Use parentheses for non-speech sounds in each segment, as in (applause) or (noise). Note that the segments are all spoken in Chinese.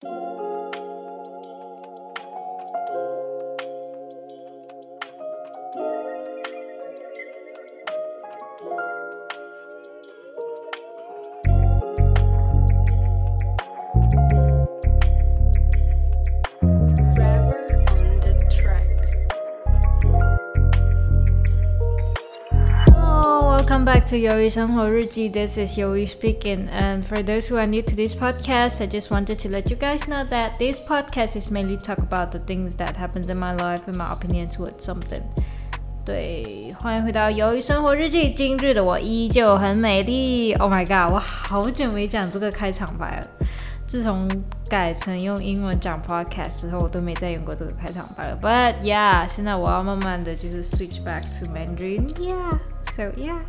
to 鱿 鱼生活日记，This is 鱿鱼 speaking. And for those who are new to this podcast, I just wanted to let you guys know that this podcast is mainly talk about the things that happens in my life and my opinion towards something. 对，欢迎回到鱿鱼生活日记。今日的我依旧很美丽。Oh my god，我好久没讲这个开场白了。自从改成用英文讲 podcast 之后，我都没再用过这个开场白了。But yeah，现在我要慢慢的就是 switch back to Mandarin. Yeah, so yeah.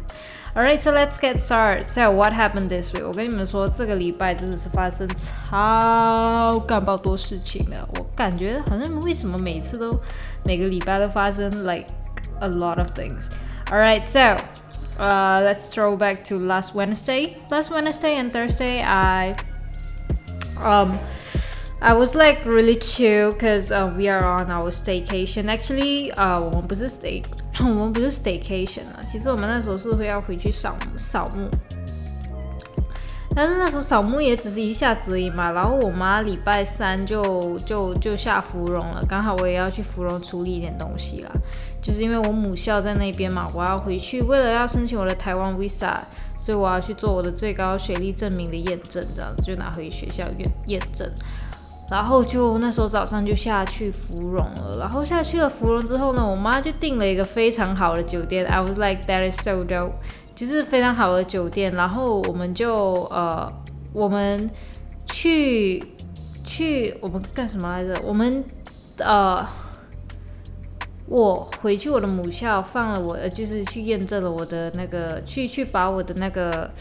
Alright, so let's get started. So what happened this week? 我跟你们说，这个礼拜真的是发生超干爆多事情的。我感觉好像为什么每次都每个礼拜都发生 like a lot of things. Alright, so uh, let's throw back to last Wednesday. Last Wednesday and Thursday, I um. I was like really chill because uh, we are on our staycation. Actually, uh, 我们不是 stay， 我们不是 staycation 啊。其实我们那时候是会要回去扫扫墓，但是那时候扫墓也只是一下子而已嘛。然后我妈礼拜三就就就下芙蓉了，刚好我也要去芙蓉处理一点东西啦。就是因为我母校在那边嘛，我要回去，为了要申请我的台湾 visa，所以我要去做我的最高学历证明的验证，这样子就拿回学校验验证。然后就那时候早上就下去芙蓉了，然后下去了芙蓉之后呢，我妈就订了一个非常好的酒店。I was like that is so dope，就是非常好的酒店。然后我们就呃，我们去去我们干什么来着？我们呃，我回去我的母校放了我，就是去验证了我的那个，去去把我的那个。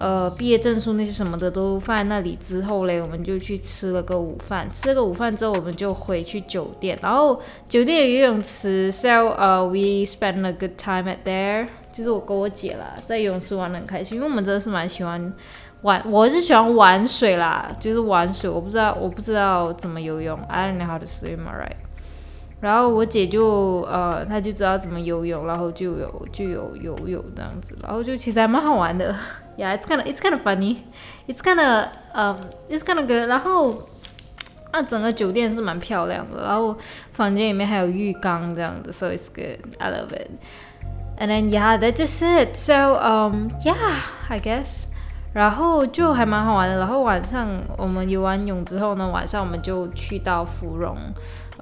呃，毕业证书那些什么的都放在那里之后嘞，我们就去吃了个午饭。吃了个午饭之后，我们就回去酒店。然后酒店有游泳池，so 呃、uh,，we spend a good time at there。就是我跟我姐啦，在游泳池玩得很开心，因为我们真的是蛮喜欢玩，我是喜欢玩水啦，就是玩水。我不知道，我不知道怎么游泳，I don't know how to swim, alright。然后我姐就呃，她就知道怎么游泳，然后就有就有游泳这样子，然后就其实还蛮好玩的。Yeah, it's kind of it's kind of funny, it's kind of um, it's kind of good。然后啊，整个酒店是蛮漂亮的，然后房间里面还有浴缸这样子，so it's good. I love it. And then yeah, that's just it. So um, yeah, I guess. 然后就还蛮好玩的。然后晚上我们游完泳之后呢，晚上我们就去到芙蓉。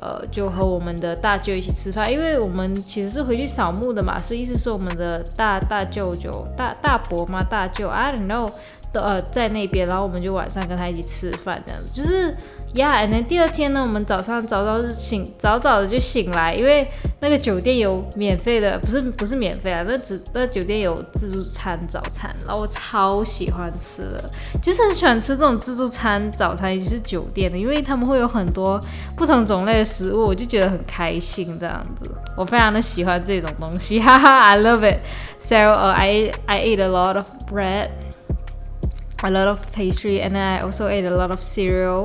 呃，就和我们的大舅一起吃饭，因为我们其实是回去扫墓的嘛，所以意思说我们的大大舅舅、大大伯嘛、大舅，I don't know，都呃在那边，然后我们就晚上跟他一起吃饭，这样子，就是。Yeah，and then 第二天呢，我们早上早早就醒，早早的就醒来，因为那个酒店有免费的，不是不是免费啊，那只那酒店有自助餐早餐，然后我超喜欢吃的，就是很喜欢吃这种自助餐早餐，尤其是酒店的，因为他们会有很多不同种类的食物，我就觉得很开心这样子，我非常的喜欢这种东西，(laughs) 哈哈，I love it. So uh, I I ate a lot of bread, a lot of pastry, and then I also ate a lot of cereal.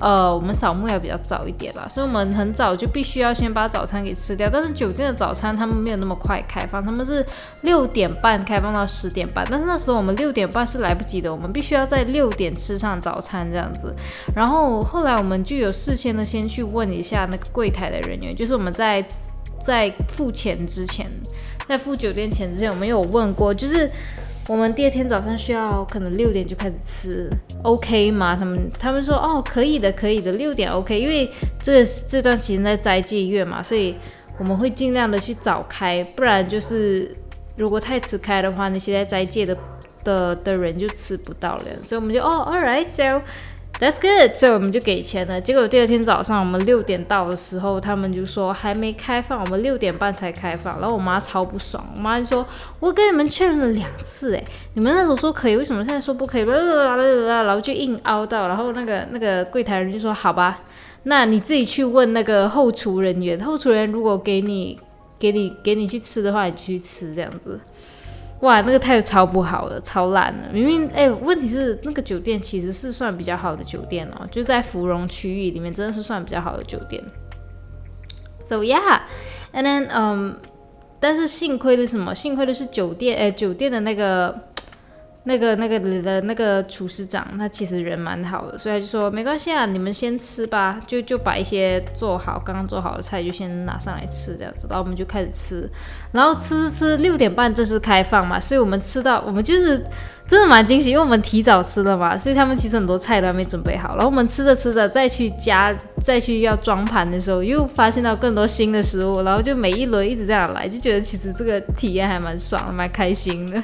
呃，我们扫墓要比较早一点啦，所以我们很早就必须要先把早餐给吃掉。但是酒店的早餐他们没有那么快开放，他们是六点半开放到十点半。但是那时候我们六点半是来不及的，我们必须要在六点吃上早餐这样子。然后后来我们就有事先的先去问一下那个柜台的人员，就是我们在在付钱之前，在付酒店钱之前，我们有问过，就是。我们第二天早上需要可能六点就开始吃，OK 吗？他们他们说哦，可以的，可以的，六点 OK，因为这这段期间在斋戒月嘛，所以我们会尽量的去早开，不然就是如果太迟开的话，那些在斋戒的的的人就吃不到了，所以我们就哦，All right，so That's good，所以我们就给钱了。结果第二天早上我们六点到的时候，他们就说还没开放，我们六点半才开放。然后我妈超不爽，我妈就说：“我跟你们确认了两次，诶，你们那时候说可以，为什么现在说不可以？”然后就硬凹到，然后那个那个柜台人就说：“好吧，那你自己去问那个后厨人员，后厨人员如果给你给你给你去吃的话，你去吃这样子。”哇，那个态度超不好的，超烂的。明明哎、问题是那个酒店其实是算比较好的酒店哦，就在芙蓉区域里面，真的是算比较好的酒店。So yeah，and then 嗯、um，但是幸亏的是什么？幸亏的是酒店，哎、酒店的那个。那个那个的那个厨师长，他其实人蛮好的，所以他就说没关系啊，你们先吃吧，就就把一些做好刚刚做好的菜就先拿上来吃这样子，然后我们就开始吃，然后吃吃吃，六点半正式开放嘛，所以我们吃到我们就是。真的蛮惊喜，因为我们提早吃了嘛，所以他们其实很多菜都还没准备好。然后我们吃着吃着，再去加，再去要装盘的时候，又发现到更多新的食物。然后就每一轮一直这样来，就觉得其实这个体验还蛮爽，蛮开心的。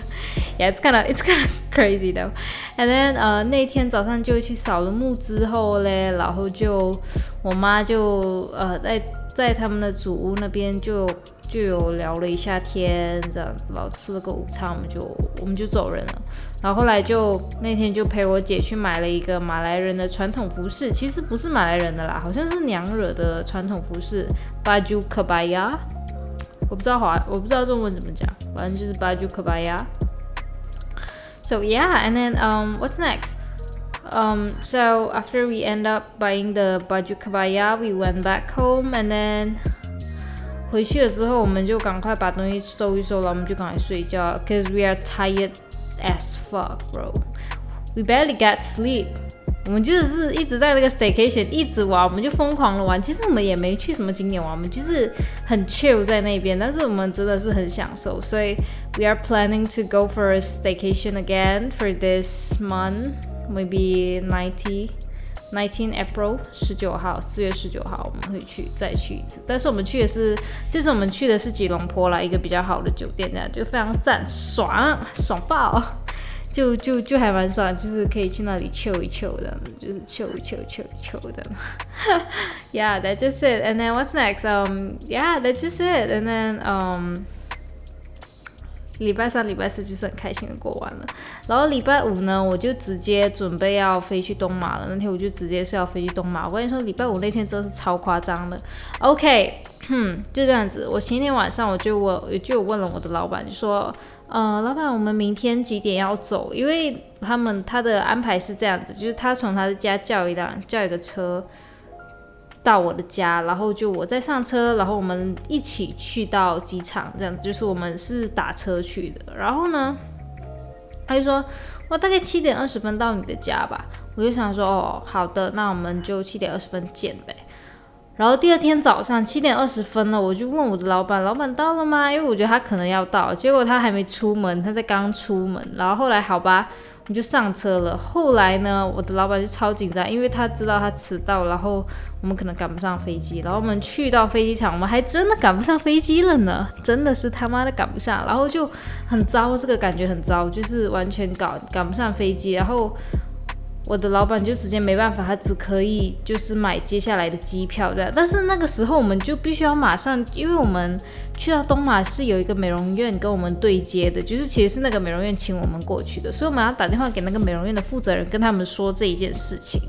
Yeah, it's (laughs) kind of it's kind of (laughs) crazy though. And then 呃那天早上就去扫了墓之后嘞，然后就我妈就呃在在他们的祖屋那边就。就有聊了一下天，这样子，然后吃了个午餐，我们就我们就走人了。然后后来就那天就陪我姐去买了一个马来人的传统服饰，其实不是马来人的啦，好像是娘惹的传统服饰，baju kebaya，我不知道华，我不知道中文怎么讲，反正就是 baju kebaya。So yeah, and then um, what's next? Um, so after we end up buying the baju kebaya, we went back home, and then 回去了之后，我们就赶快把东西收一收了，我们就赶快睡觉。Cause we are tired as fuck, bro. We barely get sleep. 我们就是一直在那个 staycation 一直玩，我们就疯狂的玩。其实我们也没去什么景点玩，我们就是很 chill 在那边。但是我们真的是很享受，所以 we are planning to go for a staycation again for this month, maybe ninety. Nineteen April 十九号，四月十九号我们会去再去一次，但是我们去的是，这次我们去的是吉隆坡啦，一个比较好的酒店，这样就非常赞，爽爽爆，就就就还蛮爽，就是可以去那里 chill 一 chill 的，就是 chill chill chill chill 的。 Yeah, (laughs) that's just it. And then what's next? Um, yeah, that's just it. And then um. 礼拜三、礼拜四就是很开心的过完了，然后礼拜五呢，我就直接准备要飞去东马了。那天我就直接是要飞去东马。我跟你说，礼拜五那天真的是超夸张的。OK，哼，就这样子。我前天晚上我就我就问了我的老板，就说，呃，老板，我们明天几点要走？因为他们他的安排是这样子，就是他从他的家叫一辆叫一个车。到我的家，然后就我再上车，然后我们一起去到机场，这样子就是我们是打车去的。然后呢，他就说我大概七点二十分到你的家吧。我就想说哦，好的，那我们就七点二十分见呗。然后第二天早上七点二十分了，我就问我的老板，老板到了吗？因为我觉得他可能要到，结果他还没出门，他在刚出门。然后后来好吧。我就上车了。后来呢，我的老板就超紧张，因为他知道他迟到，然后我们可能赶不上飞机。然后我们去到飞机场，我们还真的赶不上飞机了呢，(laughs) 真的是他妈的赶不上。然后就很糟，这个感觉很糟，就是完全赶赶不上飞机。然后。我的老板就直接没办法，他只可以就是买接下来的机票的。但是那个时候我们就必须要马上，因为我们去到东马是有一个美容院跟我们对接的，就是其实是那个美容院请我们过去的，所以我们要打电话给那个美容院的负责人，跟他们说这一件事情。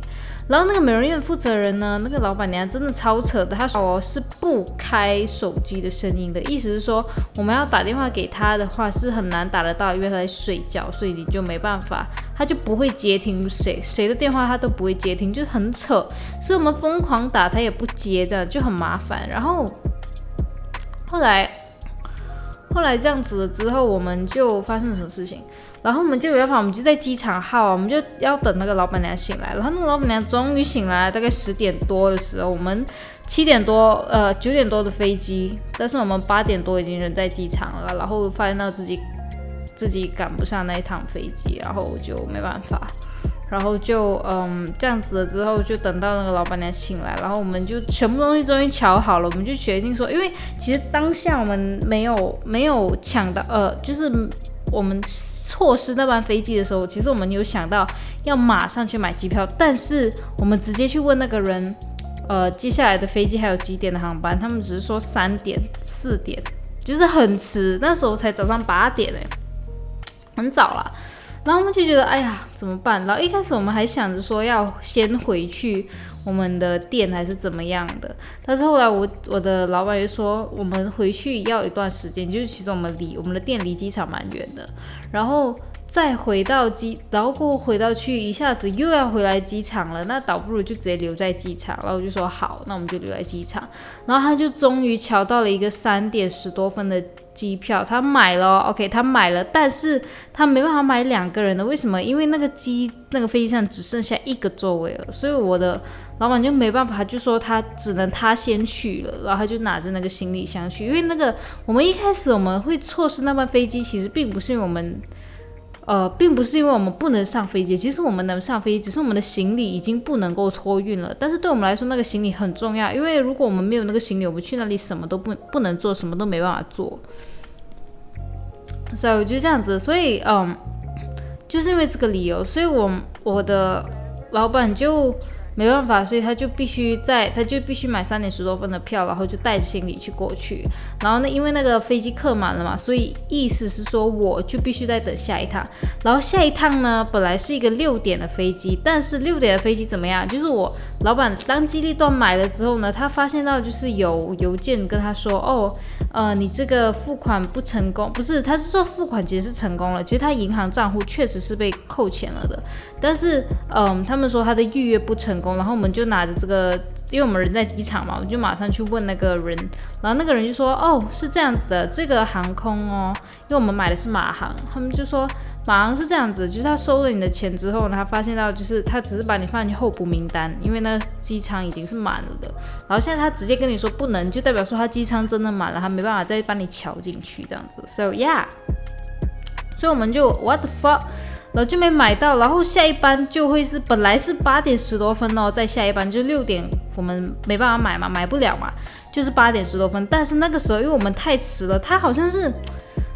然后那个美容院负责人呢，那个老板娘真的超扯的，她说我是不开手机的声音的，意思是说我们要打电话给她的话是很难打得到，因为她在睡觉，所以你就没办法，她就不会接听谁 (laughs) 谁的电话，她都不会接听，就是很扯，所以我们疯狂打她也不接，这样就很麻烦。然后后来后来这样子了之后，我们就发生了什么事情？然后我们就没办法，我们就在机场耗，我们就要等那个老板娘醒来。然后那个老板娘终于醒来，大概十点多的时候，我们七点多，呃，九点多的飞机，但是我们八点多已经人在机场了。然后发现到自己自己赶不上那一趟飞机，然后就没办法，然后就嗯这样子了之后，就等到那个老板娘醒来，然后我们就全部东西终于瞧好了，我们就决定说，因为其实当下我们没有没有抢到，呃，就是我们。错失那班飞机的时候，其实我们有想到要马上去买机票，但是我们直接去问那个人，呃，接下来的飞机还有几点的航班，他们只是说三点、四点，就是很迟，那时候才早上八点哎，很早了。然后我们就觉得，哎呀，怎么办？然后一开始我们还想着说要先回去我们的店，还是怎么样的。但是后来我我的老板就说，我们回去要一段时间，就是其实我们离我们的店离机场蛮远的。然后再回到机，然后过回到去，一下子又要回来机场了。那倒不如就直接留在机场。然后我就说好，那我们就留在机场。然后他就终于瞧到了一个三点十多分的。机票他买了，OK，他买了，但是他没办法买两个人的，为什么？因为那个机那个飞机上只剩下一个座位了，所以我的老板就没办法，就说他只能他先去了，然后他就拿着那个行李箱去，因为那个我们一开始我们会错失那班飞机，其实并不是因为我们。呃，并不是因为我们不能上飞机，其实我们能上飞机，只是我们的行李已经不能够托运了。但是对我们来说，那个行李很重要，因为如果我们没有那个行李，我们去那里什么都不不能做，什么都没办法做。所以我就这样子，所以嗯，就是因为这个理由，所以我我的老板就。没办法，所以他就必须在，他就必须买三点十多分的票，然后就带着行李去过去。然后呢，因为那个飞机客满了嘛，所以意思是说我就必须再等下一趟。然后下一趟呢，本来是一个六点的飞机，但是六点的飞机怎么样？就是我老板当机立断买了之后呢，他发现到就是有邮件跟他说，哦，呃，你这个付款不成功，不是，他是说付款其实是成功了，其实他银行账户确实是被扣钱了的，但是嗯、他们说他的预约不成功。然后我们就拿着这个，因为我们人在机场嘛，我们就马上去问那个人，然后那个人就说：“哦，是这样子的，这个航空哦，因为我们买的是马航，他们就说马航是这样子，就是他收了你的钱之后呢，他发现到就是他只是把你放进候补名单，因为那机舱已经是满了的，然后现在他直接跟你说不能，就代表说他机舱真的满了，他没办法再帮你瞧进去这样子，so yeah，所以我们就 what the fuck。然后就没买到，然后下一班就会是本来是八点十多分哦，再下一班就六点，我们没办法买嘛，买不了嘛，就是八点十多分。但是那个时候因为我们太迟了，他好像是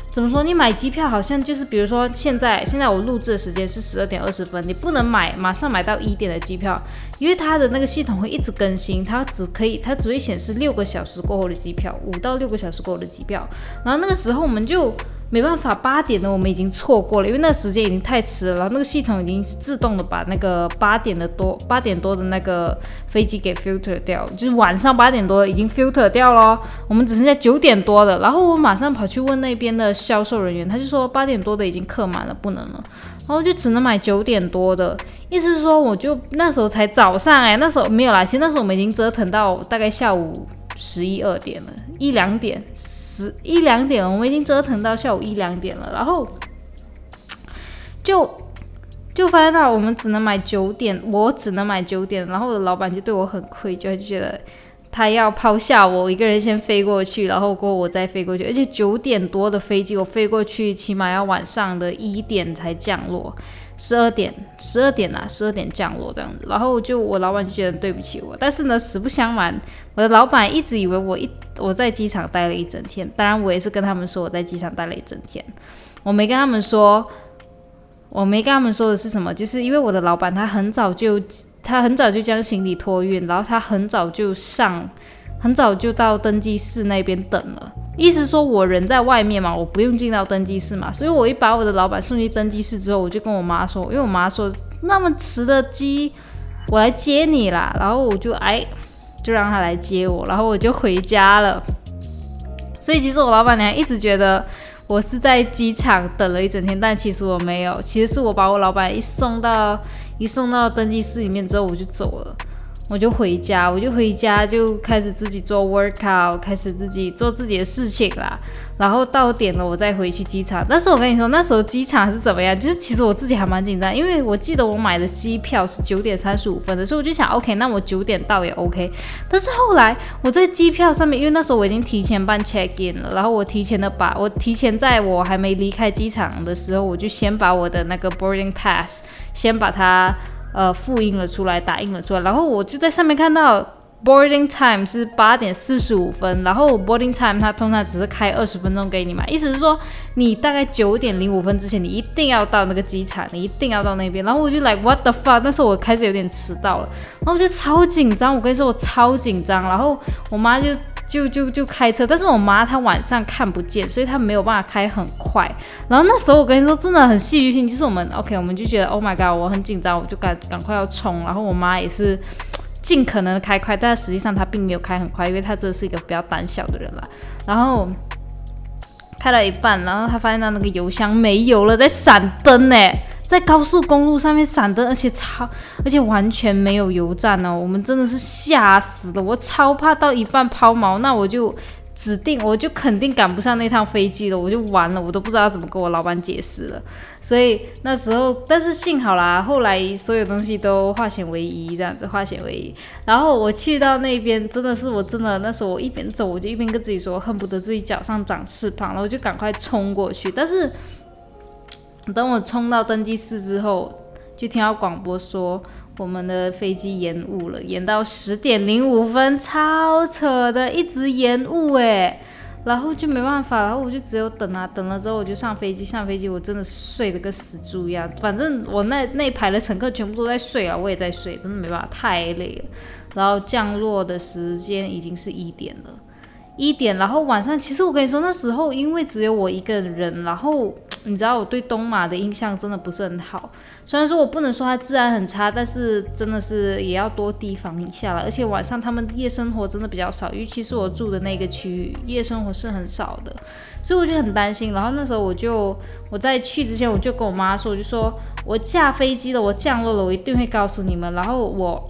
怎么说？你买机票好像就是比如说现在现在我录制的时间是十二点二十分，你不能买马上买到一点的机票，因为它的那个系统会一直更新，它只可以它只会显示六个小时过后的机票，五到六个小时过后的机票。然后那个时候我们就。没办法，八点的我们已经错过了，因为那时间已经太迟了，然后那个系统已经自动的把那个八点的多八点多的那个飞机给 filter 掉，就是晚上八点多已经 filter 掉了，我们只剩下九点多的，然后我马上跑去问那边的销售人员，他就说八点多的已经客满了，不能了，然后就只能买九点多的，意思是说我就那时候才早上哎，那时候没有啦，其实那时候我们已经折腾到大概下午。十一二点了，一两点，十一两点，我们已经折腾到下午一两点了，然后就就发现到我们只能买九点，我只能买九点，然后我的老板就对我很愧疚，就觉得他要抛下我一个人先飞过去，然后过我再飞过去，而且九点多的飞机我飞过去，起码要晚上的一点才降落。十二点，十二点啊，十二点降落这样子，然后就我老板就觉得对不起我，但是呢，实不相瞒，我的老板一直以为我一我在机场待了一整天，当然我也是跟他们说我在机场待了一整天，我没跟他们说，我没跟他们说的是什么，就是因为我的老板他很早就他很早就将行李托运，然后他很早就上，很早就到登机室那边等了。意思说，我人在外面嘛，我不用进到登机室嘛，所以我一把我的老板送去登机室之后，我就跟我妈说，因为我妈说那么迟的机，我来接你啦，然后我就哎，就让他来接我，然后我就回家了。所以其实我老板娘一直觉得我是在机场等了一整天，但其实我没有，其实是我把我老板一送到一送到登机室里面之后，我就走了。我就回家，我就回家，就开始自己做 workout，开始自己做自己的事情啦。然后到点了，我再回去机场。但是我跟你说，那时候机场是怎么样？就是其实我自己还蛮紧张，因为我记得我买的机票是九点三十五分的，所以我就想，OK，那我九点到也 OK。但是后来我在机票上面，因为那时候我已经提前办 check in 了，然后我提前的把我提前在我还没离开机场的时候，我就先把我的那个 boarding pass 先把它。呃，复印了出来，打印了出来，然后我就在上面看到 boarding time 是八点四十五分，然后 boarding time 它通常只是开二十分钟给你嘛，意思是说你大概九点零五分之前你一定要到那个机场，你一定要到那边。然后我就 like what the fuck，但是我开始有点迟到了，然后我就超紧张，我跟你说我超紧张。然后我妈就就就就开车，但是我妈她晚上看不见，所以她没有办法开很快。然后那时候我跟你说真的很戏剧性，就是我们 OK，我们就觉得 Oh my god，我很紧张，我就赶赶快要冲。然后我妈也是。尽可能的开快，但实际上她并没有开很快，因为他这是一个比较胆小的人啦。然后开了一半，然后她发现她那个油箱没油了，在闪灯呢，在高速公路上面闪灯，而且超，而且完全没有油站哦。我们真的是吓死了，我超怕到一半抛锚，那我就。指定我就肯定赶不上那趟飞机了，我就完了，我都不知道怎么跟我老板解释了。所以那时候，但是幸好啦，后来所有东西都化险为夷，这样子化险为夷。然后我去到那边，真的是我真的那时候我一边走，我就一边跟自己说，恨不得自己脚上长翅膀，然后我就赶快冲过去。但是等我冲到登机室之后，就听到广播说。我们的飞机延误了，延到十点零五分，超扯的，一直延误哎，然后就没办法，然后我就只有等啊，等了之后我就上飞机，上飞机我真的睡得跟死猪一样，反正我那那排的乘客全部都在睡啊，我也在睡，真的没办法，太累了。然后降落的时间已经是一点了。一点，然后晚上，其实我跟你说，那时候因为只有我一个人，然后你知道我对东马的印象真的不是很好。虽然说我不能说它治安很差，但是真的是也要多提防一下了。而且晚上他们夜生活真的比较少，尤其是我住的那个区域，夜生活是很少的，所以我就很担心。然后那时候我就我在去之前我就跟我妈说，我就说我下飞机了，我降落了，我一定会告诉你们。然后我。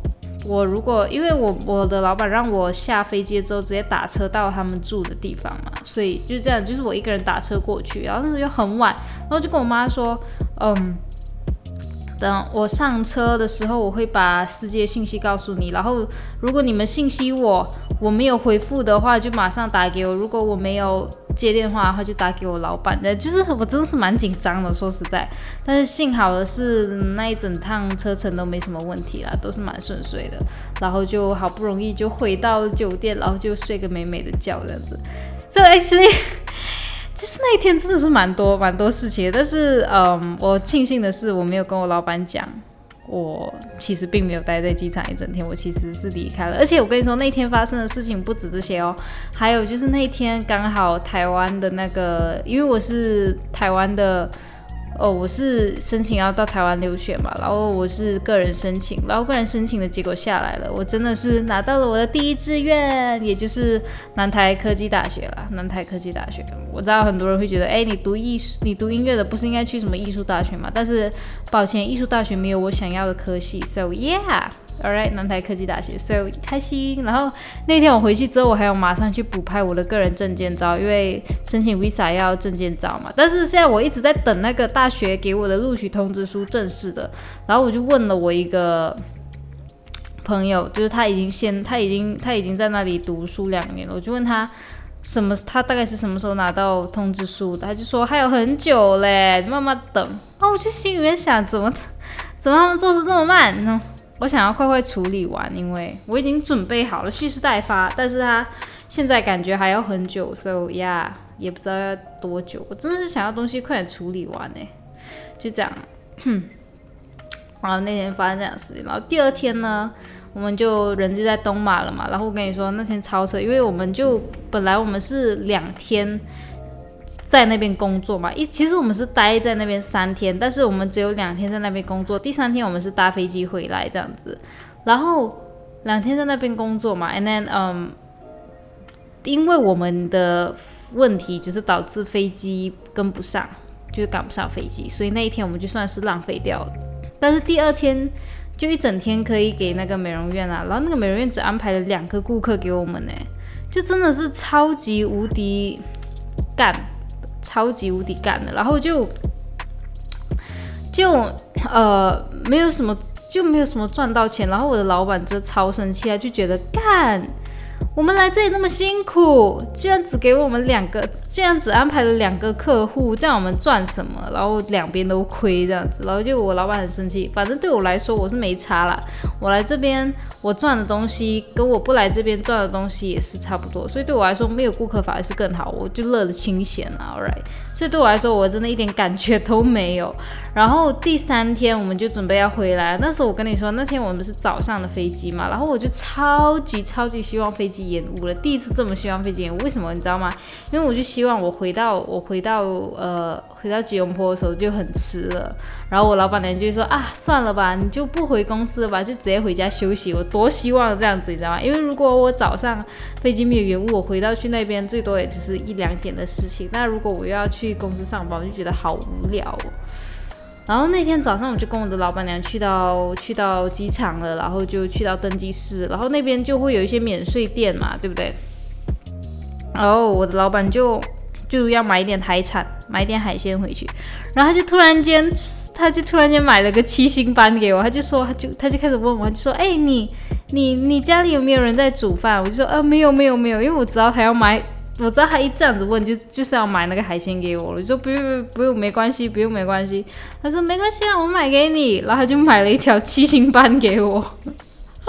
我如果因为我我的老板让我下飞机之后直接打车到他们住的地方嘛，所以就这样，就是我一个人打车过去，然后那时候又很晚，然后就跟我妈说，嗯，等我上车的时候我会把司机的信息告诉你，然后如果你们信息我我没有回复的话，就马上打给我，如果我没有。接电话，然后就打给我老板的，就是我真的是蛮紧张的，说实在，但是幸好的是那一整趟车程都没什么问题啦，都是蛮顺遂的，然后就好不容易就回到酒店，然后就睡个美美的觉这样子。这 actually 就是那一天真的是蛮多蛮多事情，但是嗯，我庆幸的是我没有跟我老板讲。我其实并没有待在机场一整天，我其实是离开了。而且我跟你说，那天发生的事情不止这些哦，还有就是那天刚好台湾的那个，因为我是台湾的。哦，我是申请要到台湾留学嘛，然后我是个人申请，然后个人申请的结果下来了，我真的是拿到了我的第一志愿，也就是南台科技大学啦。南台科技大学，我知道很多人会觉得，哎，你读艺术，你读音乐的不是应该去什么艺术大学嘛？但是抱歉，艺术大学没有我想要的科系，so yeah。Alright，南台科技大学，所以开心。然后那天我回去之后，我还要马上去补拍我的个人证件照，因为申请 Visa 要证件照嘛。但是现在我一直在等那个大学给我的录取通知书正式的。然后我就问了我一个朋友，就是他已经先，他已经他已经在那里读书两年了。我就问他什么，他大概是什么时候拿到通知书？他就说还有很久嘞，慢慢等。啊，我就心里面想，怎么怎么他们做事这么慢呢？我想要快快处理完，因为我已经准备好了蓄势待发，但是他现在感觉还要很久，所以呀，也不知道要多久。我真的是想要东西快点处理完呢，就这样。(coughs) 然后那天发生这样的事情，然后第二天呢，我们就人就在东马了嘛。然后我跟你说那天超车，因为我们就本来我们是两天。在那边工作嘛，一其实我们是待在那边三天，但是我们只有两天在那边工作，第三天我们是搭飞机回来这样子，然后两天在那边工作嘛，and then 嗯，因为我们的问题就是导致飞机跟不上，就是赶不上飞机，所以那一天我们就算是浪费掉了。但是第二天就一整天可以给那个美容院啊，然后那个美容院只安排了两个顾客给我们呢，就真的是超级无敌干。超级无敌干的，然后就就呃没有什么就没有什么赚到钱，然后我的老板就超生气啊，就觉得干我们来这里那么辛苦，居然只给我们两个，居然只安排了两个客户，这样我们赚什么？然后两边都亏这样子，然后就我老板很生气。反正对我来说我是没差啦，我来这边我赚的东西跟我不来这边赚的东西也是差不多，所以对我来说没有顾客反而是更好，我就乐得清闲了 All right，。所以对我来说，我真的一点感觉都没有。然后第三天我们就准备要回来，那时候我跟你说，那天我们是早上的飞机嘛，然后我就超级超级希望飞机延误了，第一次这么希望飞机延误，为什么你知道吗？因为我就希望我回到我回到呃回到吉隆坡的时候就很迟了，然后我老板娘就说啊，算了吧，你就不回公司了吧，就直接回家休息。我多希望这样子，你知道吗？因为如果我早上飞机没有延误，我回到去那边最多也就是一两点的事情，那如果我又要去公司上班，我就觉得好无聊哦。然后那天早上我就跟我的老板娘去到去到机场了，然后就去到登机室，然后那边就会有一些免税店嘛，对不对？然后我的老板就就要买一点海产，买一点海鲜回去，然后他就突然间他就突然间买了个七星斑给我，他就说他就他就开始问我，就说哎你你你家里有没有人在煮饭？我就说呃没有没有没有，因为我知道他要买。我知道他一这样子问，就就是要买那个海鲜给我了。我说不用不用，没关系，不用没关系。他说没关系啊，我买给你。然后他就买了一条七星斑给我。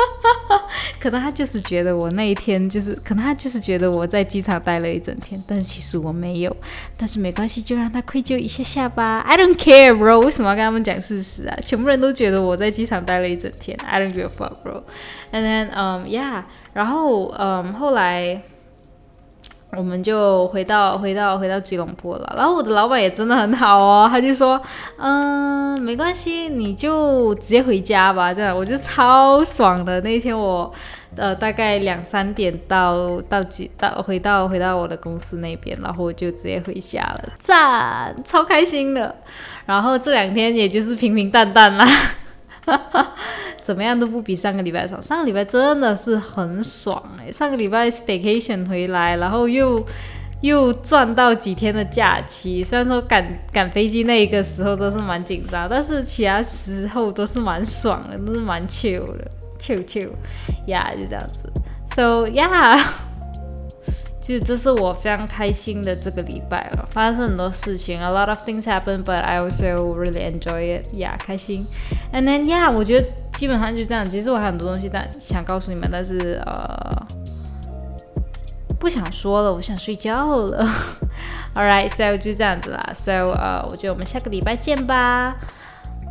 (laughs) 可能他就是觉得我那一天就是，可能他就是觉得我在机场待了一整天，但是其实我没有。但是没关系，就让他愧疚一下下吧。I don't care, bro。为什么要跟他们讲事实啊？全部人都觉得我在机场待了一整天。I don't give a fuck, bro. And then, um, yeah. 然后，嗯、um,，后来。我们就回到回到回到吉隆坡了，然后我的老板也真的很好哦，他就说，嗯，没关系，你就直接回家吧，这样我就超爽的。那天我呃大概两三点到到几到回到回到我的公司那边，然后我就直接回家了，赞，超开心的。然后这两天也就是平平淡淡啦。(laughs) 怎么样都不比上个礼拜少。上个礼拜真的是很爽诶，上个礼拜 staycation 回来，然后又又赚到几天的假期。虽然说赶赶飞机那一个时候都是蛮紧张，但是其他时候都是蛮爽的，都是蛮 chill 的，chill chill，yeah 就这样子。So yeah。就这是我非常开心的这个礼拜了，发生很多事情，a lot of things happen, but I also really enjoy it. Yeah，开心。And then yeah，我觉得基本上就这样。其实我还有很多东西但想告诉你们，但是呃不想说了，我想睡觉了。(laughs) All right，so 就这样子啦。So 呃，我觉得我们下个礼拜见吧，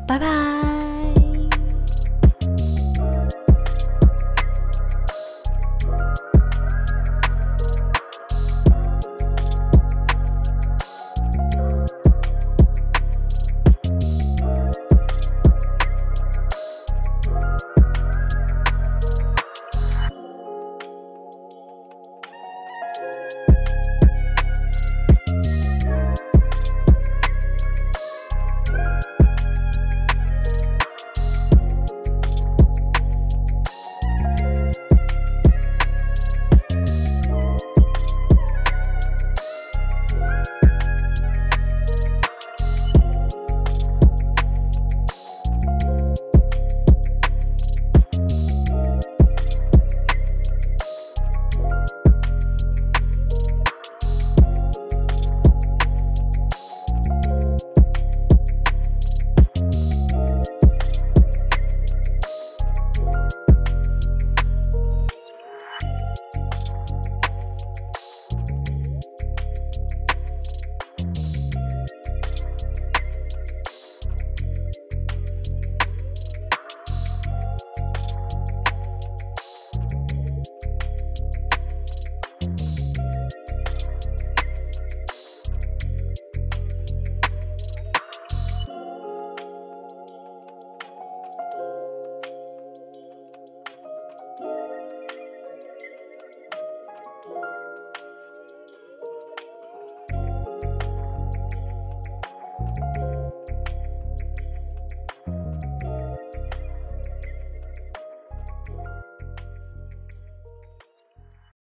拜拜。